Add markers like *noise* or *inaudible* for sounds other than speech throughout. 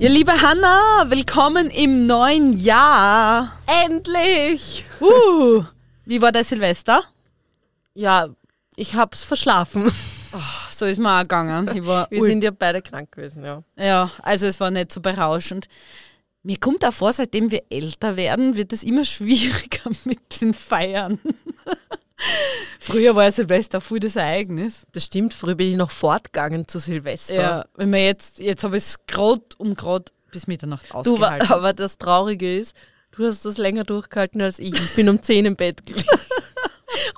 Ja, liebe Hanna, willkommen im neuen Jahr. Endlich! Uh, wie war der Silvester? Ja, ich hab's verschlafen. Oh, so ist mir auch gegangen. Wir sind ja beide krank gewesen, ja. Ja, also es war nicht so berauschend. Mir kommt auch vor, seitdem wir älter werden, wird es immer *laughs* schwieriger mit den Feiern. *laughs* Früher war Silvester voll das Ereignis. Das stimmt, früher bin ich noch fortgegangen zu Silvester. Ja, wenn man jetzt, jetzt habe ich es gerade um gerade bis Mitternacht Du, ausgehalten. *laughs* aber das Traurige ist, du hast das länger durchgehalten als ich. Ich bin um 10 im Bett gelegen. *laughs*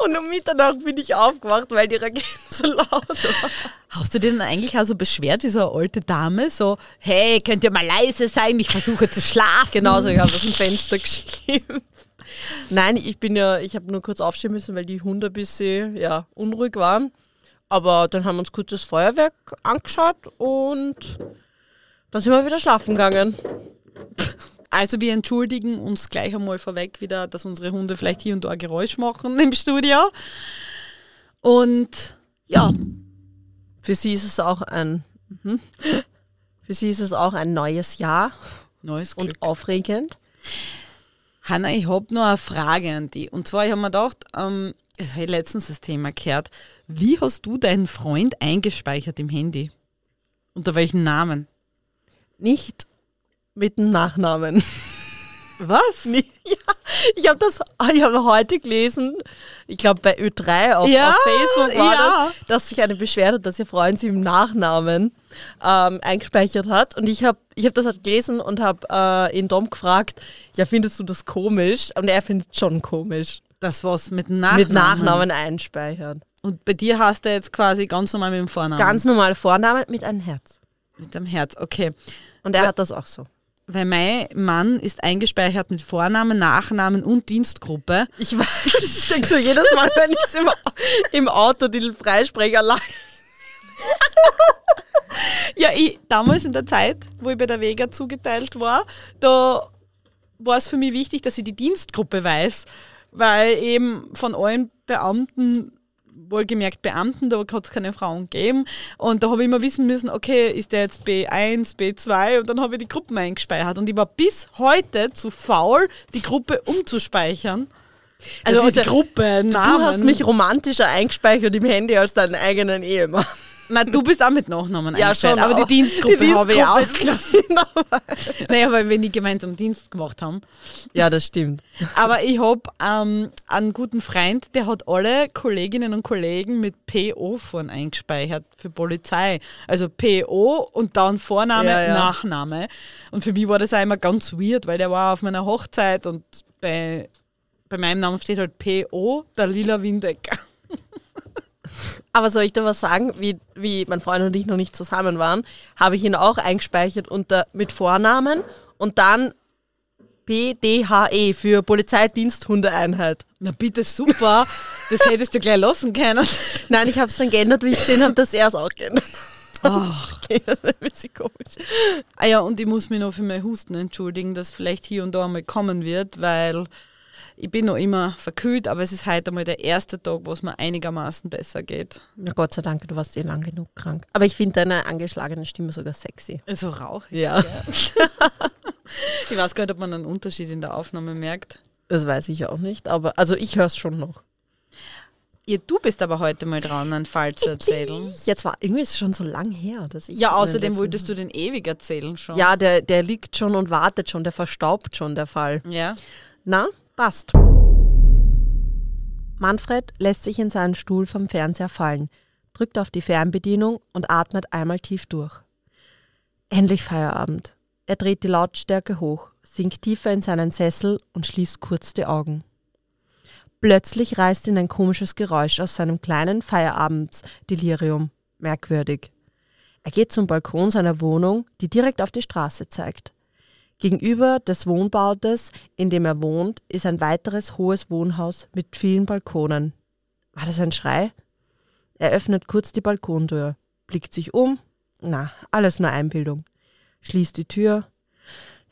Und um Mitternacht bin ich aufgewacht, weil die Rakete so laut war. Hast du dir denn eigentlich auch so beschwert, diese alte Dame, so, hey, könnt ihr mal leise sein, ich versuche zu schlafen. Genauso, ich habe aus dem Fenster geschrieben. Nein, ich bin ja, ich habe nur kurz aufstehen müssen, weil die Hunde ein bisschen ja, unruhig waren. Aber dann haben wir uns kurz das Feuerwerk angeschaut und dann sind wir wieder schlafen gegangen. Also wir entschuldigen uns gleich einmal vorweg wieder, dass unsere Hunde vielleicht hier und da Geräusch machen im Studio. Und ja, Für sie ist es auch ein, mhm. für sie ist es auch ein neues Jahr neues Glück. und aufregend. Hanna, ich habe noch eine Frage an dich. Und zwar, ich habe mir gedacht, ähm, ich habe letztens das Thema gehört. Wie hast du deinen Freund eingespeichert im Handy? Unter welchen Namen? Nicht mit dem Nachnamen. *laughs* Was? Nee, *laughs* ja, ich habe das ich habe heute gelesen, ich glaube bei Ö3 auf, Ja, auf Facebook war ja. das, dass sich eine Beschwerde, dass ihr Freund sie im Nachnamen ähm, eingespeichert hat. Und ich habe ich hab das halt gelesen und habe äh, ihn Dom gefragt, ja, findest du das komisch? Und er findet schon komisch. Das was mit Nachnamen. Mit Nachnamen einspeichern. Und bei dir hast du jetzt quasi ganz normal mit dem Vornamen. Ganz normal Vornamen mit einem Herz. mit dem Herz, okay. Und er hat das auch so. Weil mein Mann ist eingespeichert mit Vornamen, Nachnamen und Dienstgruppe. Ich weiß, ich denke so jedes Mal, wenn ich im, im Auto die Freisprecher lag. Ja, ich, damals in der Zeit, wo ich bei der Vega zugeteilt war, da war es für mich wichtig, dass ich die Dienstgruppe weiß, weil eben von allen Beamten, wohlgemerkt Beamten, da hat es keine Frauen gegeben und da habe ich immer wissen müssen, okay, ist der jetzt B1, B2 und dann habe ich die Gruppen eingespeichert und ich war bis heute zu faul, die Gruppe umzuspeichern. Also ist die Gruppe, Namen. Du hast mich romantischer eingespeichert im Handy als deinen eigenen Ehemann. Na, du bist auch mit Nachnamen Ja, schon aber auch. die Dienstgruppe, Die habe ich Dienstgruppe ausgelassen. naja, weil wir nie gemeinsam Dienst gemacht haben. ja, das stimmt. Aber ich habe ähm, einen guten Freund, der hat alle Kolleginnen und Kollegen mit PO vorn eingespeichert für Polizei. Also PO und dann Vorname, Ja, ja. Nachname. Und für mich war das auch immer ganz weird, weil der war auf meiner Hochzeit und bei, bei meinem Namen steht halt PO, der Lila Windecker. Aber soll ich dir was sagen? Wie, wie mein Freund und ich noch nicht zusammen waren, habe ich ihn auch eingespeichert unter, mit Vornamen und dann PDHE E für Polizeidiensthundeeinheit. Na bitte, super. Das hättest du gleich lassen können. Nein, ich habe es dann geändert, wie ich gesehen habe, dass er es auch geändert Ach. *laughs* ist ein bisschen komisch. Ah ja, und ich muss mich noch für mein Husten entschuldigen, das vielleicht hier und da einmal kommen wird, weil ich bin noch immer verkühlt, aber es ist heute einmal der erste Tag, wo es mir einigermaßen besser geht. Na Gott sei Dank, du warst eh lang genug krank. Aber ich finde deine angeschlagene Stimme sogar sexy. Also rauch. Ja. *laughs* Ich weiß gar nicht, ob man einen Unterschied in der Aufnahme merkt. Das weiß ich auch nicht, aber also ich höre es schon noch. Ja, du bist aber heute mal dran, einen Fall zu erzählen. Jetzt war irgendwie ist es schon so lang her, dass ich. Ja, außerdem wolltest du den ewig erzählen schon. Ja, der, der liegt schon und wartet schon, der verstaubt schon, der Fall. Ja. Na, passt. Manfred lässt sich in seinen Stuhl vom Fernseher fallen, drückt auf die Fernbedienung und atmet einmal tief durch. Endlich Feierabend. Er dreht die Lautstärke hoch, sinkt tiefer in seinen Sessel und schließt kurz die Augen. Plötzlich reißt ihn ein komisches Geräusch aus seinem kleinen Feierabendsdelirium. Merkwürdig. Er geht zum Balkon seiner Wohnung, die direkt auf die Straße zeigt. Gegenüber des Wohnbautes, in dem er wohnt, ist ein weiteres hohes Wohnhaus mit vielen Balkonen. War das ein Schrei? Er öffnet kurz die Balkontür, blickt sich um. Na, alles nur Einbildung. Schließt die Tür.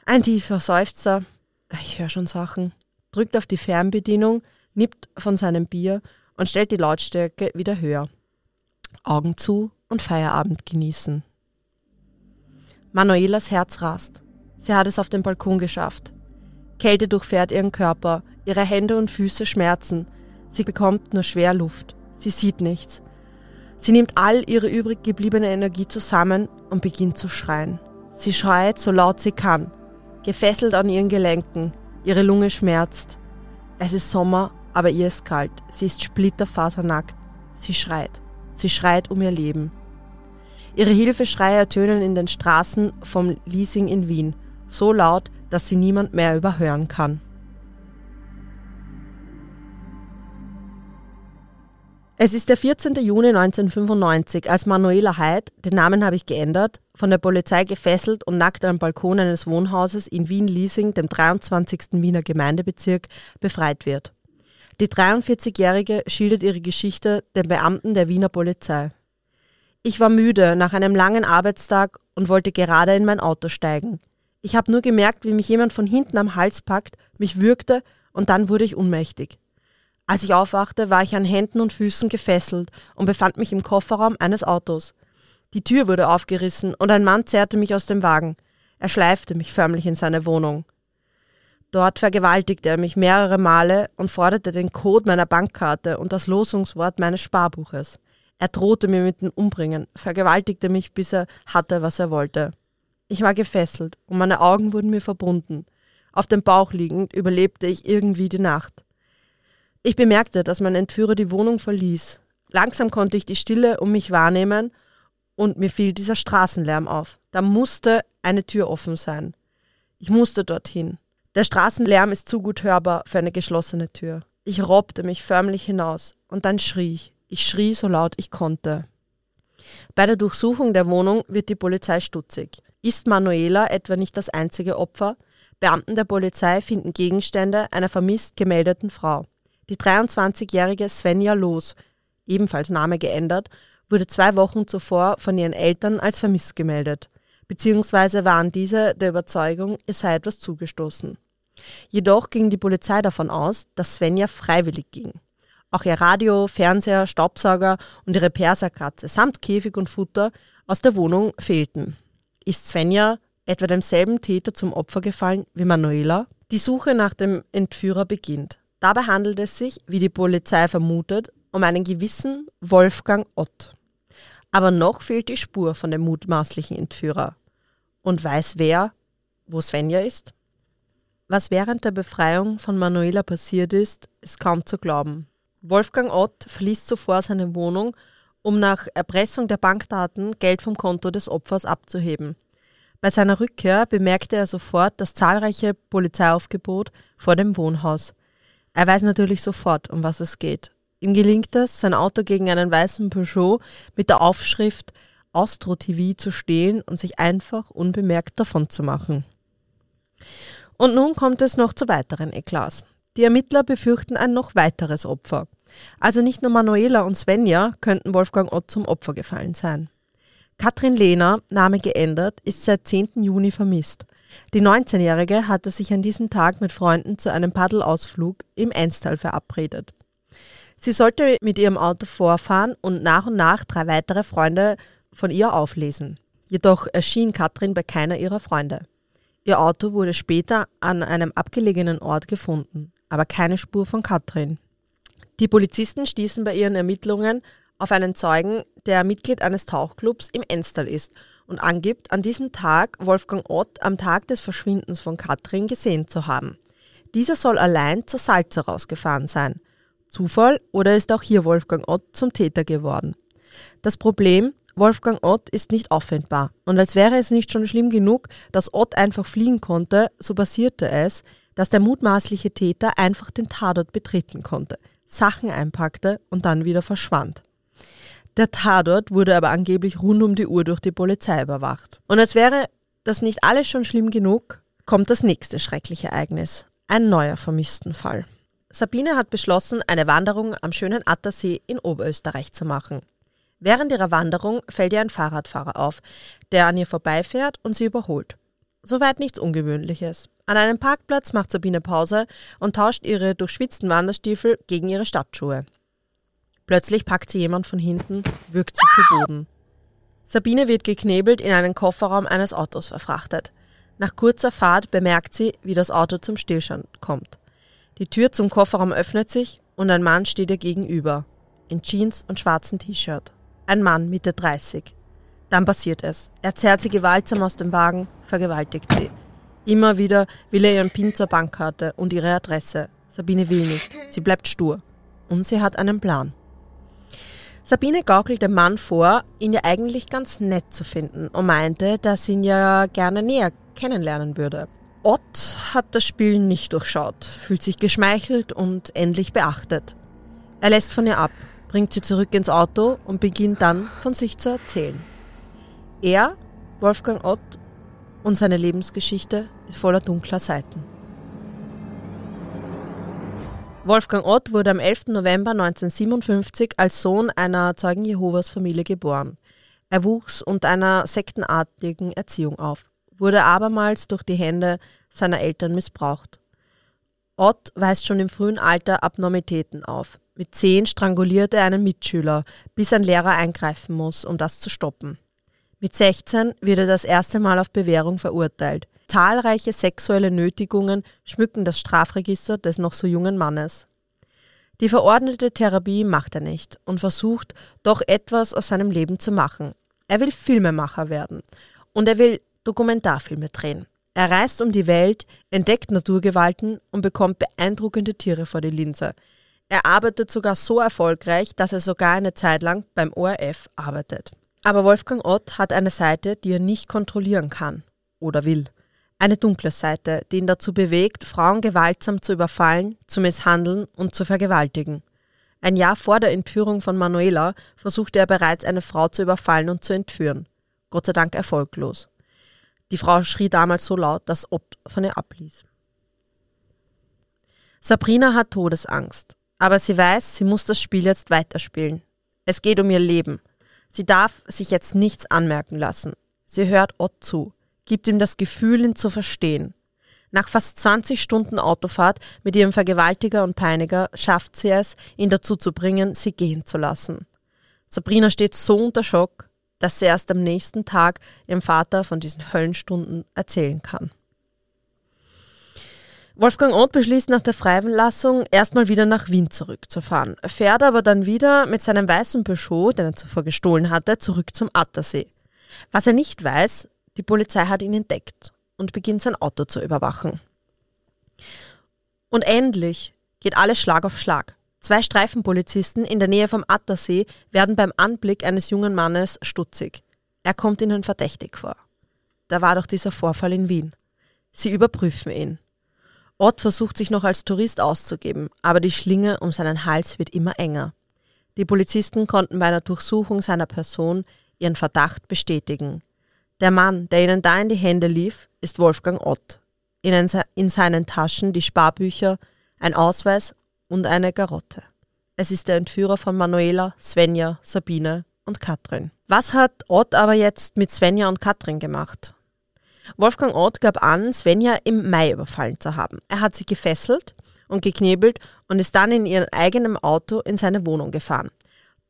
Ein tiefer Seufzer. Ich höre schon Sachen. Drückt auf die Fernbedienung, nippt von seinem Bier und stellt die Lautstärke wieder höher. Augen zu und Feierabend genießen. Manuelas Herz rast. Sie hat es auf den Balkon geschafft. Kälte durchfährt ihren Körper, ihre Hände und Füße schmerzen. Sie bekommt nur schwer Luft. Sie sieht nichts. Sie nimmt all ihre übrig gebliebene Energie zusammen und beginnt zu schreien. Sie schreit so laut sie kann, gefesselt an ihren Gelenken. Ihre Lunge schmerzt. Es ist Sommer, aber ihr ist kalt. Sie ist splitterfasernackt. Sie schreit. Sie schreit um ihr Leben. Ihre Hilfeschreie ertönen in den Straßen vom Leasing in Wien so laut, dass sie niemand mehr überhören kann. Es ist der 14. Juni 1995, als Manuela Heid, den Namen habe ich geändert, von der Polizei gefesselt und nackt am Balkon eines Wohnhauses in Wien-Liesing, dem 23. Wiener Gemeindebezirk, befreit wird. Die 43-Jährige schildert ihre Geschichte den Beamten der Wiener Polizei. Ich war müde nach einem langen Arbeitstag und wollte gerade in mein Auto steigen. Ich habe nur gemerkt, wie mich jemand von hinten am Hals packt, mich würgte und dann wurde ich ohnmächtig. Als ich aufwachte, war ich an Händen und Füßen gefesselt und befand mich im Kofferraum eines Autos. Die Tür wurde aufgerissen und ein Mann zerrte mich aus dem Wagen. Er schleifte mich förmlich in seine Wohnung. Dort vergewaltigte er mich mehrere Male und forderte den Code meiner Bankkarte und das Losungswort meines Sparbuches. Er drohte mir mit dem Umbringen, vergewaltigte mich, bis er hatte, was er wollte. Ich war gefesselt und meine Augen wurden mir verbunden. Auf dem Bauch liegend überlebte ich irgendwie die Nacht. Ich bemerkte, dass mein Entführer die Wohnung verließ. Langsam konnte ich die Stille um mich wahrnehmen und mir fiel dieser Straßenlärm auf. Da musste eine Tür offen sein. Ich musste dorthin. Der Straßenlärm ist zu gut hörbar für eine geschlossene Tür. Ich robbte mich förmlich hinaus und dann schrie ich. Ich schrie so laut ich konnte. Bei der Durchsuchung der Wohnung wird die Polizei stutzig. Ist Manuela etwa nicht das einzige Opfer? Beamten der Polizei finden Gegenstände einer vermisst gemeldeten Frau. Die 23-jährige Svenja Loos, ebenfalls Name geändert, wurde zwei Wochen zuvor von ihren Eltern als vermisst gemeldet, beziehungsweise waren diese der Überzeugung, es sei etwas zugestoßen. Jedoch ging die Polizei davon aus, dass Svenja freiwillig ging. Auch ihr Radio, Fernseher, Staubsauger und ihre Perserkatze samt Käfig und Futter aus der Wohnung fehlten. Ist Svenja etwa demselben Täter zum Opfer gefallen wie Manuela? Die Suche nach dem Entführer beginnt. Dabei handelt es sich, wie die Polizei vermutet, um einen gewissen Wolfgang Ott. Aber noch fehlt die Spur von dem mutmaßlichen Entführer. Und weiß wer, wo Svenja ist? Was während der Befreiung von Manuela passiert ist, ist kaum zu glauben. Wolfgang Ott verließ zuvor seine Wohnung um nach Erpressung der Bankdaten Geld vom Konto des Opfers abzuheben. Bei seiner Rückkehr bemerkte er sofort das zahlreiche Polizeiaufgebot vor dem Wohnhaus. Er weiß natürlich sofort, um was es geht. Ihm gelingt es, sein Auto gegen einen weißen Peugeot mit der Aufschrift Austro TV zu stehlen und sich einfach unbemerkt davon zu machen. Und nun kommt es noch zu weiteren Eklats. Die Ermittler befürchten ein noch weiteres Opfer. Also nicht nur Manuela und Svenja könnten Wolfgang Ott zum Opfer gefallen sein. Katrin Lehner, Name geändert, ist seit 10. Juni vermisst. Die 19-Jährige hatte sich an diesem Tag mit Freunden zu einem Paddelausflug im Enstal verabredet. Sie sollte mit ihrem Auto vorfahren und nach und nach drei weitere Freunde von ihr auflesen. Jedoch erschien Katrin bei keiner ihrer Freunde. Ihr Auto wurde später an einem abgelegenen Ort gefunden, aber keine Spur von Katrin. Die Polizisten stießen bei ihren Ermittlungen auf einen Zeugen, der Mitglied eines Tauchclubs im Enstal ist und angibt, an diesem Tag Wolfgang Ott am Tag des Verschwindens von Katrin gesehen zu haben. Dieser soll allein zur Salze rausgefahren sein. Zufall oder ist auch hier Wolfgang Ott zum Täter geworden? Das Problem, Wolfgang Ott ist nicht auffindbar. Und als wäre es nicht schon schlimm genug, dass Ott einfach fliehen konnte, so passierte es, dass der mutmaßliche Täter einfach den Tatort betreten konnte. Sachen einpackte und dann wieder verschwand. Der Tatort wurde aber angeblich rund um die Uhr durch die Polizei überwacht. Und als wäre das nicht alles schon schlimm genug, kommt das nächste schreckliche Ereignis. Ein neuer Vermisstenfall. Sabine hat beschlossen, eine Wanderung am schönen Attersee in Oberösterreich zu machen. Während ihrer Wanderung fällt ihr ein Fahrradfahrer auf, der an ihr vorbeifährt und sie überholt. Soweit nichts Ungewöhnliches. An einem Parkplatz macht Sabine Pause und tauscht ihre durchschwitzten Wanderstiefel gegen ihre Stadtschuhe. Plötzlich packt sie jemand von hinten, wirkt sie zu Boden. Sabine wird geknebelt in einen Kofferraum eines Autos verfrachtet. Nach kurzer Fahrt bemerkt sie, wie das Auto zum Stillstand kommt. Die Tür zum Kofferraum öffnet sich und ein Mann steht ihr gegenüber, in Jeans und schwarzem T-Shirt. Ein Mann Mitte 30. Dann passiert es. Er zerrt sie gewaltsam aus dem Wagen, vergewaltigt sie. Immer wieder will er ihren PIN zur Bankkarte und ihre Adresse. Sabine will nicht. Sie bleibt stur. Und sie hat einen Plan. Sabine gaukelt dem Mann vor, ihn ja eigentlich ganz nett zu finden und meinte, dass sie ihn ja gerne näher kennenlernen würde. Ott hat das Spiel nicht durchschaut, fühlt sich geschmeichelt und endlich beachtet. Er lässt von ihr ab, bringt sie zurück ins Auto und beginnt dann von sich zu erzählen. Er, Wolfgang Ott, und seine Lebensgeschichte ist voller dunkler Seiten. Wolfgang Ott wurde am 11. November 1957 als Sohn einer Zeugen Jehovas Familie geboren. Er wuchs unter einer sektenartigen Erziehung auf, wurde abermals durch die Hände seiner Eltern missbraucht. Ott weist schon im frühen Alter Abnormitäten auf. Mit zehn stranguliert er einen Mitschüler, bis ein Lehrer eingreifen muss, um das zu stoppen. Mit 16 wird er das erste Mal auf Bewährung verurteilt. Zahlreiche sexuelle Nötigungen schmücken das Strafregister des noch so jungen Mannes. Die verordnete Therapie macht er nicht und versucht doch etwas aus seinem Leben zu machen. Er will Filmemacher werden und er will Dokumentarfilme drehen. Er reist um die Welt, entdeckt Naturgewalten und bekommt beeindruckende Tiere vor die Linse. Er arbeitet sogar so erfolgreich, dass er sogar eine Zeit lang beim ORF arbeitet. Aber Wolfgang Ott hat eine Seite, die er nicht kontrollieren kann oder will. Eine dunkle Seite, die ihn dazu bewegt, Frauen gewaltsam zu überfallen, zu misshandeln und zu vergewaltigen. Ein Jahr vor der Entführung von Manuela versuchte er bereits eine Frau zu überfallen und zu entführen. Gott sei Dank erfolglos. Die Frau schrie damals so laut, dass Ott von ihr abließ. Sabrina hat Todesangst, aber sie weiß, sie muss das Spiel jetzt weiterspielen. Es geht um ihr Leben. Sie darf sich jetzt nichts anmerken lassen. Sie hört Ott zu, gibt ihm das Gefühl, ihn zu verstehen. Nach fast 20 Stunden Autofahrt mit ihrem Vergewaltiger und Peiniger schafft sie es, ihn dazu zu bringen, sie gehen zu lassen. Sabrina steht so unter Schock, dass sie erst am nächsten Tag ihrem Vater von diesen Höllenstunden erzählen kann. Wolfgang Ott beschließt nach der Freilassung erstmal wieder nach Wien zurückzufahren, fährt aber dann wieder mit seinem weißen Peugeot, den er zuvor gestohlen hatte, zurück zum Attersee. Was er nicht weiß, die Polizei hat ihn entdeckt und beginnt sein Auto zu überwachen. Und endlich geht alles Schlag auf Schlag. Zwei Streifenpolizisten in der Nähe vom Attersee werden beim Anblick eines jungen Mannes stutzig. Er kommt ihnen verdächtig vor. Da war doch dieser Vorfall in Wien. Sie überprüfen ihn. Ott versucht sich noch als Tourist auszugeben, aber die Schlinge um seinen Hals wird immer enger. Die Polizisten konnten bei einer Durchsuchung seiner Person ihren Verdacht bestätigen. Der Mann, der ihnen da in die Hände lief, ist Wolfgang Ott. In, in seinen Taschen die Sparbücher, ein Ausweis und eine Garotte. Es ist der Entführer von Manuela, Svenja, Sabine und Katrin. Was hat Ott aber jetzt mit Svenja und Katrin gemacht? Wolfgang Ott gab an, Svenja im Mai überfallen zu haben. Er hat sie gefesselt und geknebelt und ist dann in ihrem eigenen Auto in seine Wohnung gefahren.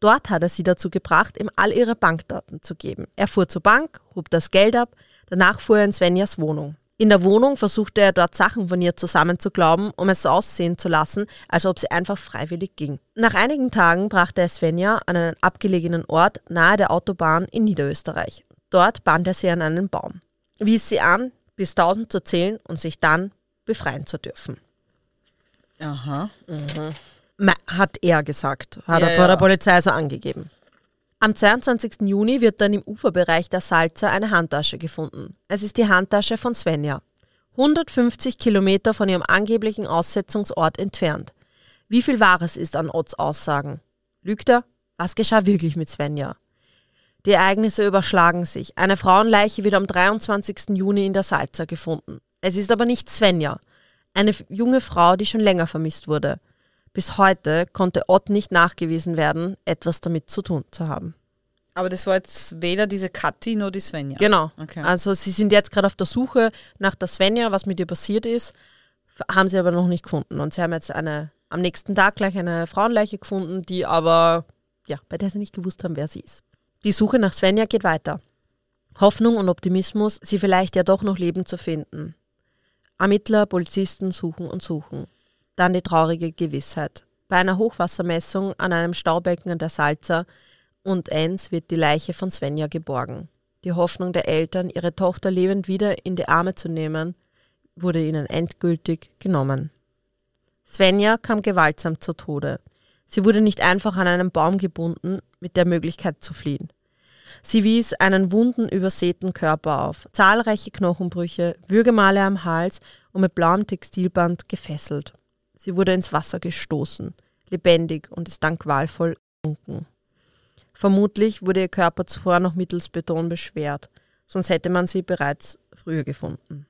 Dort hat er sie dazu gebracht, ihm all ihre Bankdaten zu geben. Er fuhr zur Bank, hob das Geld ab, danach fuhr er in Svenjas Wohnung. In der Wohnung versuchte er dort Sachen von ihr zusammenzuglauben, um es so aussehen zu lassen, als ob sie einfach freiwillig ging. Nach einigen Tagen brachte er Svenja an einen abgelegenen Ort nahe der Autobahn in Niederösterreich. Dort band er sie an einen Baum wies sie an, bis 1000 zu zählen und sich dann befreien zu dürfen. Aha. Mhm. Hat er gesagt, hat ja, er vor ja. der Polizei so angegeben. Am 22. Juni wird dann im Uferbereich der Salza eine Handtasche gefunden. Es ist die Handtasche von Svenja. 150 Kilometer von ihrem angeblichen Aussetzungsort entfernt. Wie viel Wahres ist an Otts Aussagen? Lügt er? Was geschah wirklich mit Svenja? Die Ereignisse überschlagen sich. Eine Frauenleiche wird am 23. Juni in der Salza gefunden. Es ist aber nicht Svenja, eine junge Frau, die schon länger vermisst wurde. Bis heute konnte Ott nicht nachgewiesen werden, etwas damit zu tun zu haben. Aber das war jetzt weder diese Kathi noch die Svenja. Genau. Okay. Also sie sind jetzt gerade auf der Suche nach der Svenja, was mit ihr passiert ist, haben sie aber noch nicht gefunden. Und sie haben jetzt eine, am nächsten Tag gleich eine Frauenleiche gefunden, die aber, ja, bei der sie nicht gewusst haben, wer sie ist. Die Suche nach Svenja geht weiter. Hoffnung und Optimismus, sie vielleicht ja doch noch leben zu finden. Ermittler, Polizisten suchen und suchen. Dann die traurige Gewissheit. Bei einer Hochwassermessung an einem Staubecken an der Salza und Enns wird die Leiche von Svenja geborgen. Die Hoffnung der Eltern, ihre Tochter lebend wieder in die Arme zu nehmen, wurde ihnen endgültig genommen. Svenja kam gewaltsam zu Tode. Sie wurde nicht einfach an einen Baum gebunden, mit der Möglichkeit zu fliehen. Sie wies einen wunden, übersäten Körper auf, zahlreiche Knochenbrüche, Würgemale am Hals und mit blauem Textilband gefesselt. Sie wurde ins Wasser gestoßen, lebendig und ist dann qualvoll gesunken. Vermutlich wurde ihr Körper zuvor noch mittels Beton beschwert, sonst hätte man sie bereits früher gefunden.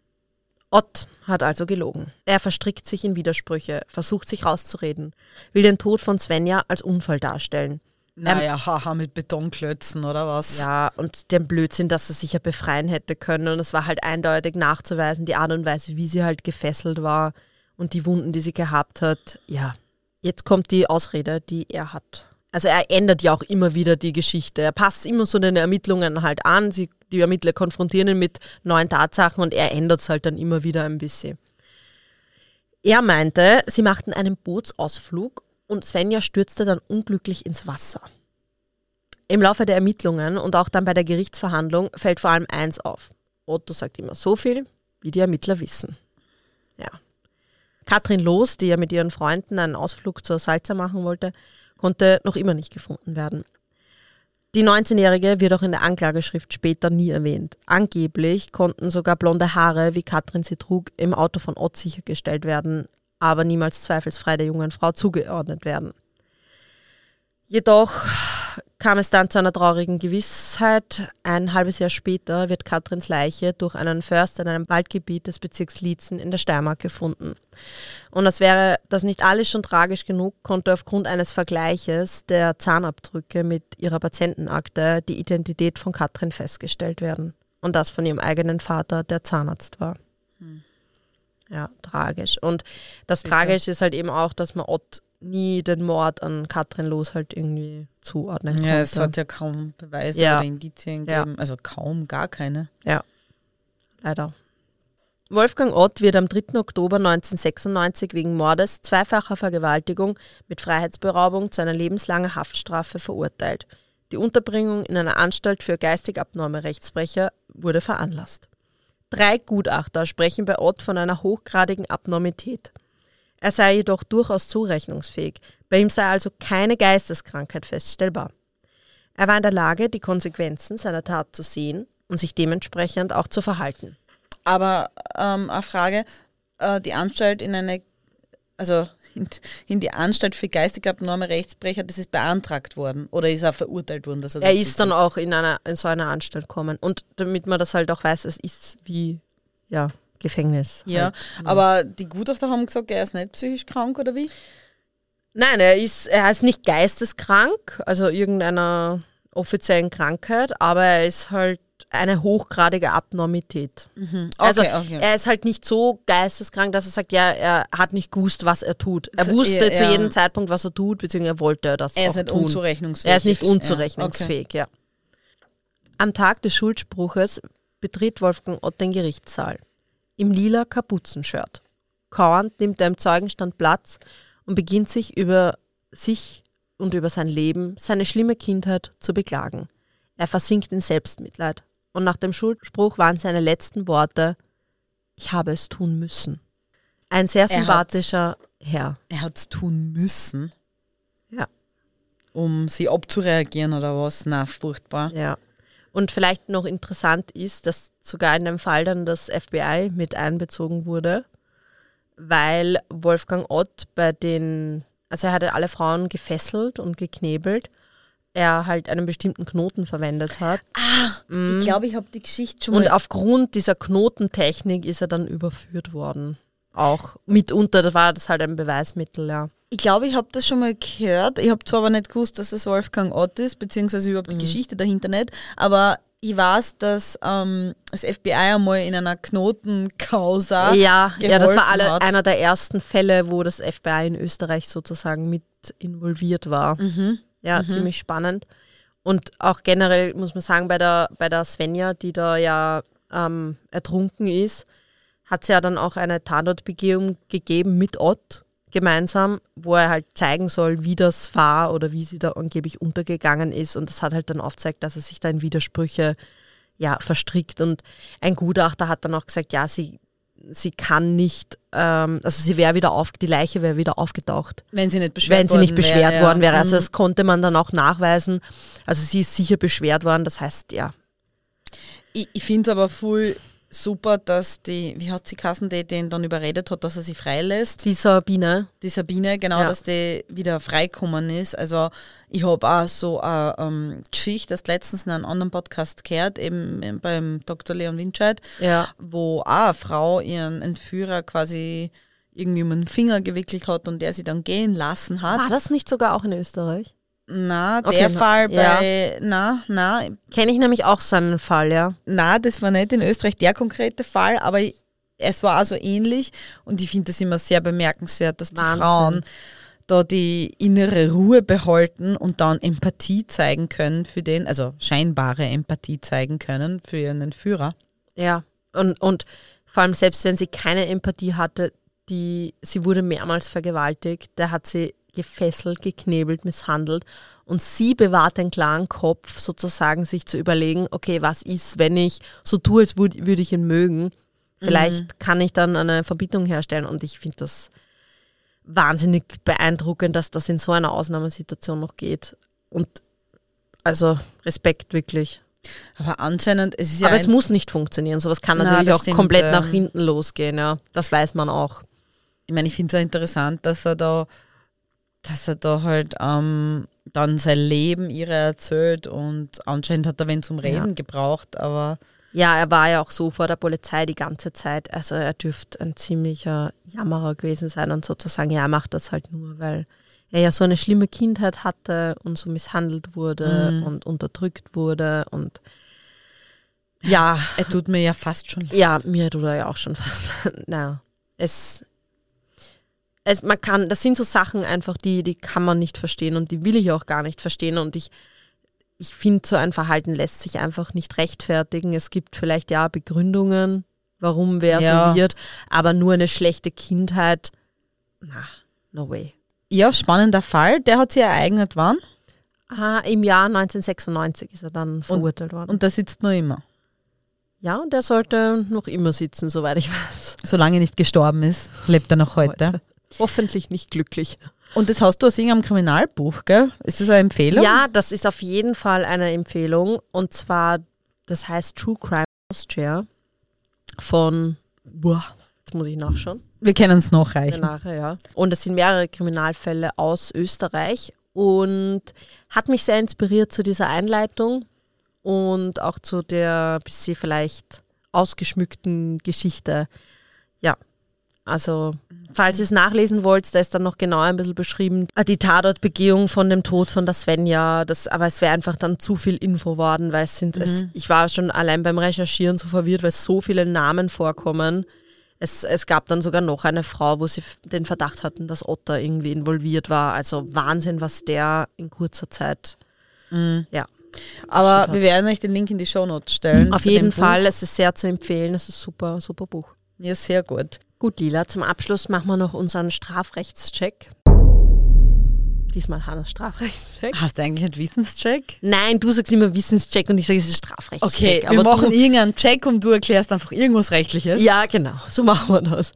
Ott hat also gelogen. Er verstrickt sich in Widersprüche, versucht sich rauszureden, will den Tod von Svenja als Unfall darstellen. Naja, haha, mit Betonklötzen oder was? Ja, und den Blödsinn, dass er sich ja befreien hätte können. Und es war halt eindeutig nachzuweisen, die Art und Weise, wie sie halt gefesselt war und die Wunden, die sie gehabt hat. Ja, jetzt kommt die Ausrede, die er hat. Also er ändert ja auch immer wieder die Geschichte. Er passt immer so den Ermittlungen halt an. Sie, die Ermittler konfrontieren ihn mit neuen Tatsachen und er ändert es halt dann immer wieder ein bisschen. Er meinte, sie machten einen Bootsausflug und Svenja stürzte dann unglücklich ins Wasser. Im Laufe der Ermittlungen und auch dann bei der Gerichtsverhandlung fällt vor allem eins auf. Otto sagt immer so viel, wie die Ermittler wissen. Ja. Katrin Loos, die ja mit ihren Freunden einen Ausflug zur Salza machen wollte, konnte noch immer nicht gefunden werden. Die 19-Jährige wird auch in der Anklageschrift später nie erwähnt. Angeblich konnten sogar blonde Haare, wie Katrin sie trug, im Auto von Ott sichergestellt werden, aber niemals zweifelsfrei der jungen Frau zugeordnet werden. Jedoch kam es dann zu einer traurigen Gewissheit. Ein halbes Jahr später wird Katrins Leiche durch einen Förster in einem Waldgebiet des Bezirks Liezen in der Steiermark gefunden. Und als wäre das nicht alles schon tragisch genug, konnte aufgrund eines Vergleiches der Zahnabdrücke mit ihrer Patientenakte die Identität von Katrin festgestellt werden. Und das von ihrem eigenen Vater, der Zahnarzt war. Hm. Ja, tragisch. Und das. Tragische ist halt eben auch, dass man Ott nie den Mord an Katrin Los halt irgendwie zuordnen konnte. Ja, es hat ja kaum Beweise ja. oder Indizien gegeben. Ja. Also kaum, gar keine. Ja, leider. Wolfgang Ott wird am 3. Oktober 1996 wegen Mordes, zweifacher Vergewaltigung mit Freiheitsberaubung zu einer lebenslangen Haftstrafe verurteilt. Die Unterbringung in einer Anstalt für geistig abnorme Rechtsbrecher wurde veranlasst. Drei Gutachter sprechen bei Ott von einer hochgradigen Abnormität. Er sei jedoch durchaus zurechnungsfähig. Bei ihm sei also keine Geisteskrankheit feststellbar. Er war in der Lage, die Konsequenzen seiner Tat zu sehen und sich dementsprechend auch zu verhalten. Aber ähm, eine Frage, äh, die Anstalt in eine, also in, in, die Anstalt für geistig abnorme Rechtsbrecher, das ist beantragt worden oder ist er verurteilt worden? Dass er er ist dann auch in, einer, in so einer Anstalt gekommen. Und damit man das halt auch weiß, es ist wie, ja, Gefängnis. Ja, halt. aber die Gutachter haben gesagt, er ist nicht psychisch krank oder wie? Nein, er ist, er ist nicht geisteskrank, also irgendeiner offiziellen Krankheit, aber er ist halt eine hochgradige Abnormität. Mhm. Also, okay, also okay. er ist halt nicht so geisteskrank, dass er sagt, ja, er hat nicht gewusst, was er tut. Er wusste ja, zu jedem Zeitpunkt, was er tut, beziehungsweise wollte er das Er ist nicht tun. unzurechnungsfähig. Er ist nicht unzurechnungsfähig, ja. Okay. ja. Am Tag des Schuldspruches betritt Wolfgang Ott den Gerichtssaal im lila Kapuzenshirt. Kauernd nimmt er im Zeugenstand Platz und beginnt sich über sich und über sein Leben, seine schlimme Kindheit zu beklagen. Er versinkt in Selbstmitleid. Und nach dem Schuldspruch waren seine letzten Worte, ich habe es tun müssen. Ein sehr sympathischer Herr. Er hat es tun müssen? Ja. Um sie abzureagieren oder was? Na, furchtbar. Ja. Und vielleicht noch interessant ist, dass sogar in dem Fall dann das FBI mit einbezogen wurde, weil Wolfgang Ott bei den, also er hatte alle Frauen gefesselt und geknebelt. er halt einen bestimmten Knoten verwendet hat. Ich glaube, ich habe die Geschichte schon Und mal. aufgrund dieser Knotentechnik ist er dann überführt worden. Auch mitunter, das war das halt ein Beweismittel, ja. Ich glaube, ich habe das schon mal gehört. Ich habe zwar aber nicht gewusst, dass es Wolfgang Ott ist, beziehungsweise überhaupt die Geschichte dahinter nicht, aber ich weiß, dass ähm, das FBI einmal in einer Knotenkausa Ja, ja, das war alle, hat. einer der ersten Fälle, wo das FBI in Österreich sozusagen mit involviert war. Ja, ziemlich spannend. Und auch generell muss man sagen, bei der, bei der Svenja, die da ja ähm, ertrunken ist, hat es ja dann auch eine Tatortbegehung gegeben mit Ott gemeinsam, wo er halt zeigen soll, wie das war oder wie sie da angeblich untergegangen ist. Und das hat halt dann aufgezeigt, dass er sich da in Widersprüche ja, verstrickt. Und ein Gutachter hat dann auch gesagt, ja, sie, sie kann nicht, ähm, also sie wäre wieder auf, die Leiche wäre wieder aufgetaucht wenn sie nicht beschwert wenn sie nicht worden beschwert wäre, worden wäre. ja. Also das konnte man dann auch nachweisen. Also sie ist sicher beschwert worden. Das heißt, ja, Ich, ich finde es aber voll super, dass die, wie hat sie Kassen, die den dann überredet hat, dass er sie freilässt. die Sabine. Die Sabine, genau, Ja. dass die wieder freikommen ist. Also ich habe auch so eine ähm, Geschichte, das letztens in einem anderen Podcast gehört, eben beim Dr. Leon Winscheid, Ja. wo auch eine Frau ihren Entführer quasi irgendwie um den Finger gewickelt hat und der sie dann gehen lassen hat. War das nicht sogar auch in Österreich? Na, Okay, der na- Fall ja. bei, na, na, Kenne ich nämlich auch so einen Fall, ja. na, das war nicht in Österreich der konkrete Fall, aber es war also ähnlich und ich finde das immer sehr bemerkenswert, dass die Wahnsinn. Frauen da die innere Ruhe behalten und dann Empathie zeigen können für den, also scheinbare Empathie zeigen können für ihren Entführer. Ja. Und, und vor allem selbst wenn sie keine Empathie hatte, die, sie wurde mehrmals vergewaltigt, der hat sie gefesselt, geknebelt, misshandelt und sie bewahrt den klaren Kopf, sozusagen sich zu überlegen, okay, was ist, wenn ich so tue, als würd- würde ich ihn mögen. Vielleicht kann ich dann eine Verbindung herstellen und ich finde das wahnsinnig beeindruckend, dass das in so einer Ausnahmesituation noch geht. Und also Respekt wirklich. Aber anscheinend, es ist ja Aber es muss nicht funktionieren. Sowas kann Na, natürlich das auch stimmt, komplett ähm. nach hinten losgehen, ja. Das weiß man auch. ich meine, ich finde es auch interessant, dass er da, dass er da halt ähm, dann sein Leben ihre erzählt und anscheinend hat er wen zum Reden Ja. gebraucht, aber Ja, er war ja auch so vor der Polizei die ganze Zeit. Also er dürfte ein ziemlicher Jammerer gewesen sein und sozusagen, ja, er macht das halt nur, weil er ja so eine schlimme Kindheit hatte und so misshandelt wurde Mhm. und unterdrückt wurde und ja, er tut mir ja fast schon leid. Ja, mir tut er ja auch schon fast. *laughs* Na, es, es, man kann, das sind so Sachen einfach, die, die kann man nicht verstehen und die will ich auch gar nicht verstehen und ich, ich finde, so ein Verhalten lässt sich einfach nicht rechtfertigen. Es gibt vielleicht ja Begründungen, warum wer Ja. so wird, aber nur eine schlechte Kindheit, na, no way. Ja, spannender Fall. Der hat sich ereignet wann? Ah, Im Jahr 1996 ist er dann verurteilt worden. Und der sitzt noch immer. ja, und der sollte noch immer sitzen, soweit ich weiß. Solange er nicht gestorben ist, lebt er noch heute. Hoffentlich nicht glücklich. Und das hast du aus irgendeinem Kriminalbuch, gell? Ist das eine Empfehlung? Ja, das ist auf jeden Fall eine Empfehlung. Und zwar, das heißt True Crime Austria von, boah, jetzt muss ich nachschauen. Wir können es nachreichen. Nachher, ja. Und es sind mehrere Kriminalfälle aus Österreich und hat mich sehr inspiriert zu dieser Einleitung und auch zu der bisschen vielleicht ausgeschmückten Geschichte. Ja, also falls ihr es nachlesen wollt, da ist dann noch genauer ein bisschen beschrieben, äh, die Tatortbegehung von dem Tod von der Svenja, das, aber es wäre einfach dann zu viel Info worden, weil es sind, es, ich war schon allein beim Recherchieren so verwirrt, weil so viele Namen vorkommen. Es, es gab dann sogar noch eine Frau, wo sie den Verdacht hatten, dass Otter irgendwie involviert war. Also Wahnsinn, was der in kurzer Zeit. Ja, Aber wir werden euch den Link in die Shownotes stellen. auf jeden dem Buch. Fall. Es ist sehr zu empfehlen. Es ist super, super Buch. Ja, sehr gut. Gut, Lila, zum Abschluss machen wir noch unseren Strafrechtscheck. Diesmal Hannes Strafrechtscheck. Hast du eigentlich einen Wissenscheck? Nein, du sagst immer Wissenscheck und ich sage, es ist Strafrechtscheck. Okay, wir machen irgendeinen Check und du erklärst einfach irgendwas Rechtliches. Ja, genau, so *laughs* machen wir das.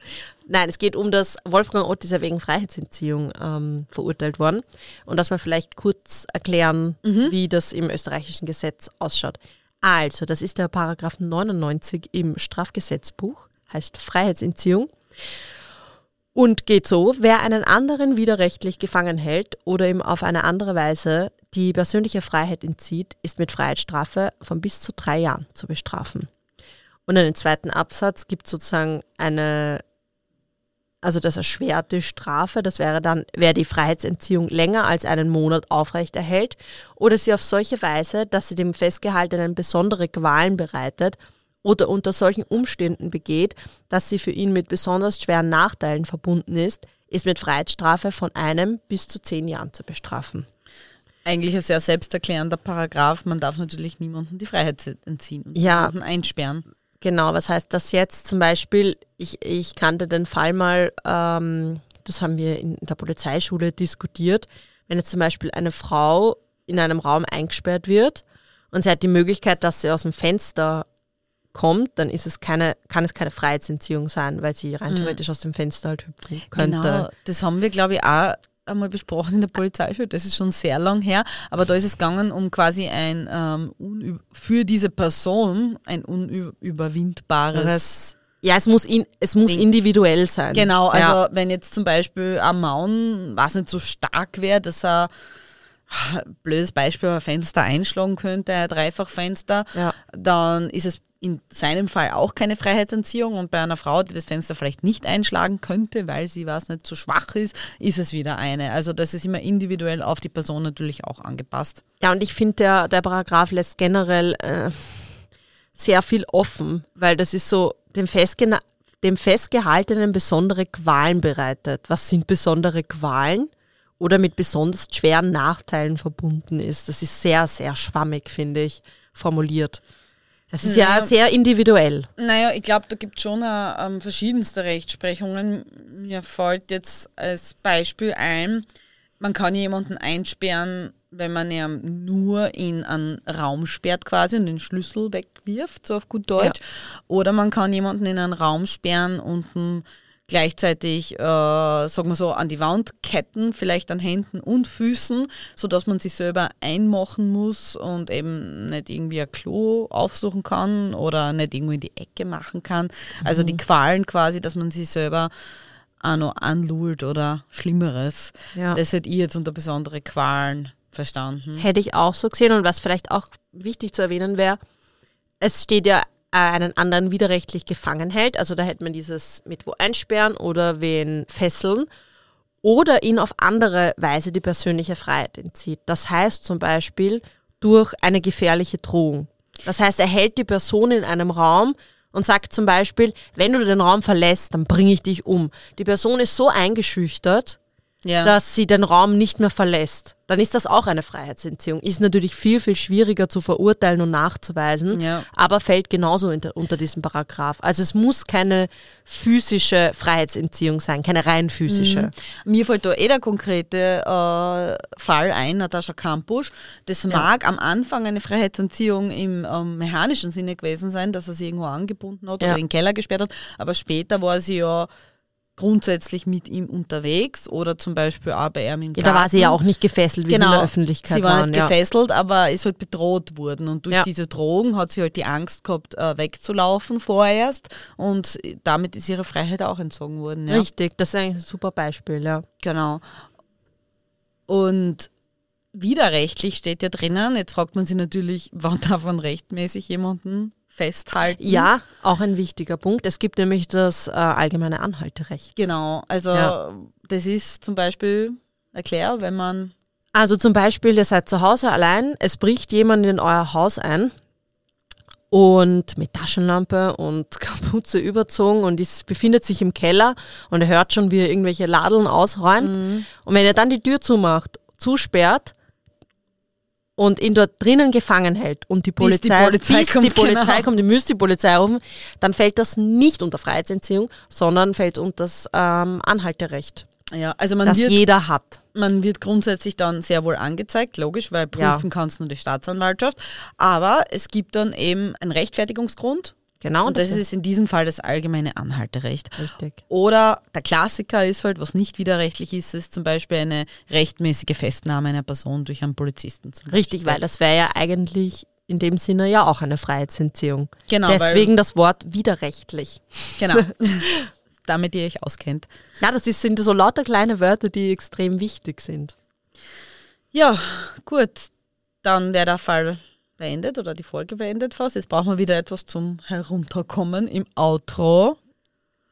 Nein, es geht um das, Wolfgang Ott ist ja wegen Freiheitsentziehung ähm, verurteilt worden. Und dass wir vielleicht kurz erklären, wie das im österreichischen Gesetz ausschaut. Also, das ist der Paragraph 99 im Strafgesetzbuch, heißt Freiheitsentziehung. Und geht so, wer einen anderen widerrechtlich gefangen hält oder ihm auf eine andere Weise die persönliche Freiheit entzieht, ist mit Freiheitsstrafe von bis zu drei Jahren zu bestrafen. Und in den zweiten Absatz gibt sozusagen eine, also das erschwert die Strafe, das wäre dann, wer die Freiheitsentziehung länger als einen Monat aufrechterhält oder sie auf solche Weise, dass sie dem Festgehaltenen besondere Qualen bereitet oder unter solchen Umständen begeht, dass sie für ihn mit besonders schweren Nachteilen verbunden ist, ist mit Freiheitsstrafe von einem bis zu zehn Jahren zu bestrafen. Eigentlich ein sehr selbsterklärender Paragraph. Man darf natürlich niemandem die Freiheit entziehen und Ja. niemanden einsperren. Genau, was heißt das jetzt? Zum Beispiel, ich, ich kannte den Fall mal, ähm, das haben wir in der Polizeischule diskutiert, wenn jetzt zum Beispiel eine Frau in einem Raum eingesperrt wird und sie hat die Möglichkeit, dass sie aus dem Fenster kommt, dann ist es keine, kann es keine Freiheitsentziehung sein, weil sie rein theoretisch aus dem Fenster halt hüpfen könnte. Genau, das haben wir, glaube ich, auch einmal besprochen in der Polizeischule. Das ist schon sehr lang her. Aber da ist es gegangen um quasi ein ähm, für diese Person ein unüberwindbares. Ja, es muss, in, es muss individuell sein. Genau, also Ja. wenn jetzt zum Beispiel ein Mann, was nicht so stark wäre, dass er blödes Beispiel, ein Fenster einschlagen könnte, ein Dreifachfenster, Ja. dann ist es in seinem Fall auch keine Freiheitsentziehung und bei einer Frau, die das Fenster vielleicht nicht einschlagen könnte, weil sie was nicht so schwach ist, ist es wieder eine. Also das ist immer individuell auf die Person natürlich auch angepasst. Ja, und ich finde, der, der Paragraph lässt generell äh, sehr viel offen, weil das ist so dem, Festgena dem Festgehaltenen besondere Qualen bereitet. Was sind besondere Qualen? Oder mit besonders schweren Nachteilen verbunden ist. Das ist sehr, sehr schwammig, finde ich, formuliert. Das ist ja, Ja. sehr individuell. Naja, ich glaube, da gibt es schon äh, ähm, verschiedenste Rechtsprechungen. Mir fällt jetzt als Beispiel ein, man kann jemanden einsperren, wenn man ihn nur in einen Raum sperrt quasi und den Schlüssel wegwirft, so auf gut Deutsch. Oder man kann jemanden in einen Raum sperren und ihn gleichzeitig, äh, sagen wir so, an die Wand ketten, vielleicht an Händen und Füßen, sodass man sich selber einmachen muss und eben nicht irgendwie ein Klo aufsuchen kann oder nicht irgendwo in die Ecke machen kann. Also die Qualen quasi, dass man sich selber auch noch anlult oder Schlimmeres. Ja. Das hätte ich jetzt unter besondere Qualen verstanden. Hätte ich auch so gesehen. Und was vielleicht auch wichtig zu erwähnen wäre, es steht ja einen anderen widerrechtlich gefangen hält. Also da hätte man dieses mit wo einsperren oder wen fesseln oder ihn auf andere Weise die persönliche Freiheit entzieht. Das heißt zum Beispiel durch eine gefährliche Drohung. Das heißt, er hält die Person in einem Raum und sagt zum Beispiel, wenn du den Raum verlässt, dann bringe ich dich um. Die Person ist so eingeschüchtert, Ja. dass sie den Raum nicht mehr verlässt, dann ist das auch eine Freiheitsentziehung. Ist natürlich viel, viel schwieriger zu verurteilen und nachzuweisen, Ja. aber fällt genauso unter, unter diesen Paragraph. Also es muss keine physische Freiheitsentziehung sein, keine rein physische. Mir fällt da eh der konkrete äh, Fall ein, Natascha Kampusch. Das mag am Anfang eine Freiheitsentziehung im ähm, mechanischen Sinne gewesen sein, dass er sie irgendwo angebunden hat Ja. oder in den Keller gesperrt hat, aber später war sie ja grundsätzlich mit ihm unterwegs oder zum Beispiel auch bei ihm im Ja, da war sie ja auch nicht gefesselt, wie sie in der Öffentlichkeit Genau. Sie war waren. nicht ja. gefesselt, aber ist halt bedroht worden. Und durch Ja. diese Drohung hat sie halt die Angst gehabt, äh, wegzulaufen vorerst. Und damit ist ihre Freiheit auch entzogen worden. Ja. Richtig, das ist eigentlich ein super Beispiel, ja. Genau. Und widerrechtlich steht ja drinnen, jetzt fragt man sich natürlich, wann darf man rechtmäßig jemanden festhalten? Ja, auch ein wichtiger Punkt. Es gibt nämlich das äh, allgemeine Anhalterecht. Genau, also Ja. das ist zum Beispiel, erklär, wenn man, Also zum Beispiel, ihr seid zu Hause allein, es bricht jemand in euer Haus ein und mit Taschenlampe und *laughs* Kapuze überzogen und ist, befindet sich im Keller und er hört schon, wie er irgendwelche Ladeln ausräumt. Und wenn er dann die Tür zumacht, zusperrt und ihn dort drinnen gefangen hält und die Bis die Polizei, Polizei bis kommt, die Polizei genau. kommt, ihr müsst die Polizei rufen, dann fällt das nicht unter Freiheitsentziehung, sondern fällt unter das ähm, Anhalterecht, ja, also man das wird, jeder hat. man wird grundsätzlich dann sehr wohl angezeigt, logisch, weil Ja. prüfen kannst nur die Staatsanwaltschaft, aber es gibt dann eben einen Rechtfertigungsgrund Genau, und das wär- ist in diesem Fall das allgemeine Anhalterecht. richtig. Oder der Klassiker ist halt, was nicht widerrechtlich ist, ist zum Beispiel eine rechtmäßige Festnahme einer Person durch einen Polizisten. Richtig, weil das wäre ja eigentlich in dem Sinne ja auch eine Freiheitsentziehung. Genau, Deswegen das Wort widerrechtlich. Genau. *laughs* Damit ihr euch auskennt. Ja, das ist, sind so lauter kleine Wörter, die extrem wichtig sind. Ja, gut. Dann wäre der Fall beendet oder die Folge beendet fast. Jetzt brauchen wir wieder etwas zum Herunterkommen im Outro.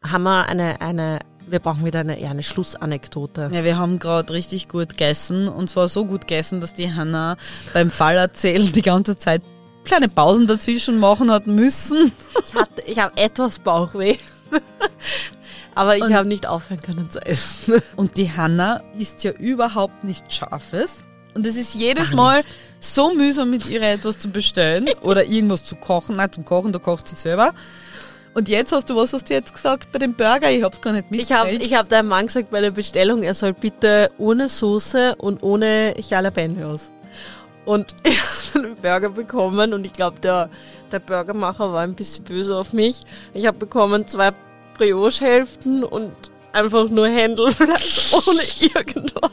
Haben wir eine, eine wir brauchen wieder eine, eher eine Schlussanekdote. Ja, wir haben gerade richtig gut gegessen und zwar so gut gegessen, dass die Hanna beim Fall erzählen die ganze Zeit kleine Pausen dazwischen machen hat müssen. Ich, hatte, ich habe etwas Bauchweh. *laughs* Aber ich habe nicht aufhören können zu essen. Und die Hanna isst ja überhaupt nichts Scharfes. Und es ist jedes Mal so mühsam, mit ihr etwas zu bestellen oder irgendwas zu kochen. Nein, zum Kochen, da kocht sie selber. Und jetzt hast du, was hast du jetzt gesagt bei dem Burger? Ich hab's gar nicht mitgekriegt. Ich habe ich hab deinem Mann gesagt bei der Bestellung, er soll bitte ohne Soße und ohne Jalapenos. Und *laughs* ich habe einen Burger bekommen und ich glaube, der, der Burgermacher war ein bisschen böse auf mich. Ich habe bekommen zwei Brioche-Hälften und einfach nur Händelfleisch *laughs* ohne irgendwas.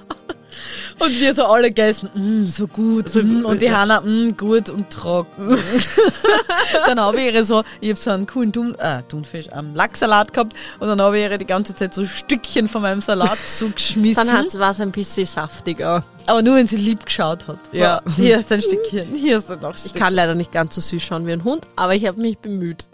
Und wir so alle gegessen, mm, so gut. Mm, und die Hanna, mm, gut und trocken. *laughs* dann habe ich ihre so, ich habe so einen coolen Thun, äh, Thunfisch, ähm, Lachssalat gehabt und dann habe ich ihre die ganze Zeit so Stückchen von meinem Salat zugeschmissen. *laughs* dann war es ein bisschen saftiger. Aber nur, wenn sie lieb geschaut hat. Ja. So, *laughs* hier ist ein Stückchen, hier ist ein noch Ich kann leider nicht ganz so süß schauen wie ein Hund, aber ich habe mich bemüht.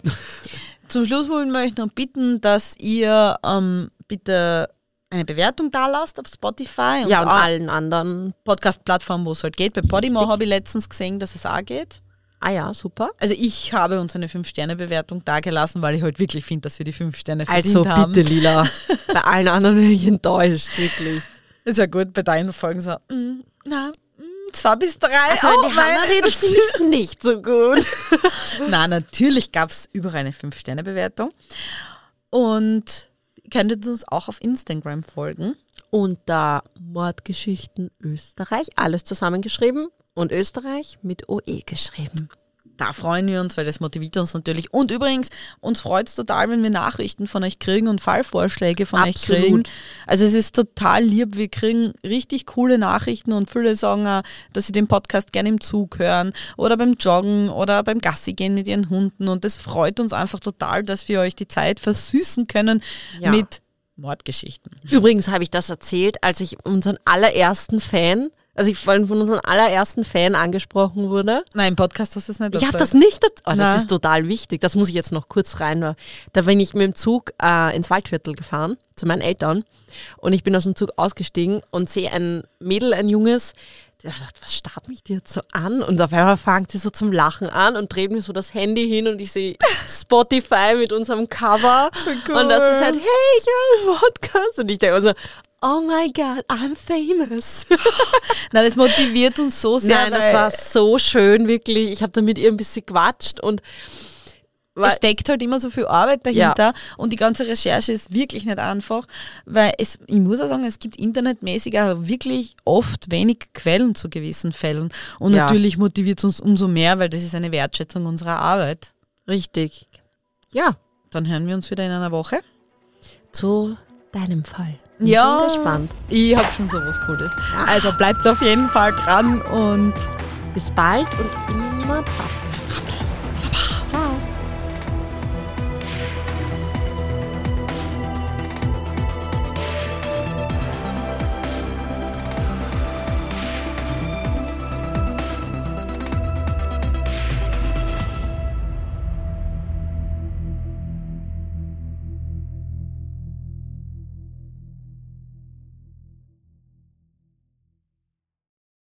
Zum Schluss wollen wir euch noch bitten, dass ihr ähm, bitte eine Bewertung da lasst auf Spotify und, ja, und allen anderen Podcast-Plattformen, wo es halt geht. Bei Podimo habe ich letztens gesehen, dass es auch geht. Ah ja, super. Also ich habe uns eine 5-Sterne-Bewertung dagelassen, weil ich halt wirklich finde, dass wir die 5 Sterne verdient also, haben. Also bitte, Lila. *laughs* bei allen anderen bin ich enttäuscht, wirklich. Ist ja gut, bei deinen Folgen so, mm, na, mm, zwei bis drei. Also oh, die Hanna redet, nicht so gut. *laughs* na, natürlich gab es überall eine 5-Sterne-Bewertung. Und könntet uns auch auf Instagram folgen. Unter Mordgeschichten Österreich, alles zusammengeschrieben und Österreich mit OE geschrieben. Da freuen wir uns, weil das motiviert uns natürlich. Und übrigens, uns freut es total, wenn wir Nachrichten von euch kriegen und Fallvorschläge von Absolut. euch kriegen. Also es ist total lieb. Wir kriegen richtig coole Nachrichten und viele sagen auch, dass sie den Podcast gerne im Zug hören oder beim Joggen oder beim Gassi gehen mit ihren Hunden. Und das freut uns einfach total, dass wir euch die Zeit versüßen können ja. mit Mordgeschichten. Übrigens habe ich das erzählt, als ich unseren allerersten Fan also ich vorhin von unserem allerersten Fan angesprochen wurde. Nein, im Podcast hast du es nicht Ich habe das nicht. Oh, das ist total wichtig. Das muss ich jetzt noch kurz rein. Da bin ich mit dem Zug äh, ins Waldviertel gefahren zu meinen Eltern und ich bin aus dem Zug ausgestiegen und sehe ein Mädel, ein junges, der dachte, was starrt mich die jetzt so an? Und auf einmal fängt sie so zum Lachen an und dreht mir so das Handy hin und ich sehe Spotify mit unserem Cover. Cool. *laughs* Und das ist halt, hey, ich höre einen Podcast. Und ich denke so, oh my God, I'm famous. *laughs* Nein, das motiviert uns so sehr. Nein, das war so schön, wirklich. Ich habe da mit ihr ein bisschen gequatscht und es steckt halt immer so viel Arbeit dahinter ja. und die ganze Recherche ist wirklich nicht einfach, weil es, ich muss auch sagen, es gibt internetmäßig auch wirklich oft wenig Quellen zu gewissen Fällen und ja. natürlich motiviert es uns umso mehr, weil das ist eine Wertschätzung unserer Arbeit. Richtig. Ja. Dann hören wir uns wieder in einer Woche. Zu deinem Fall. Bin ja, schon gespannt. Ich habe schon sowas Cooles. Also bleibt auf jeden Fall dran und bis bald und immer passt.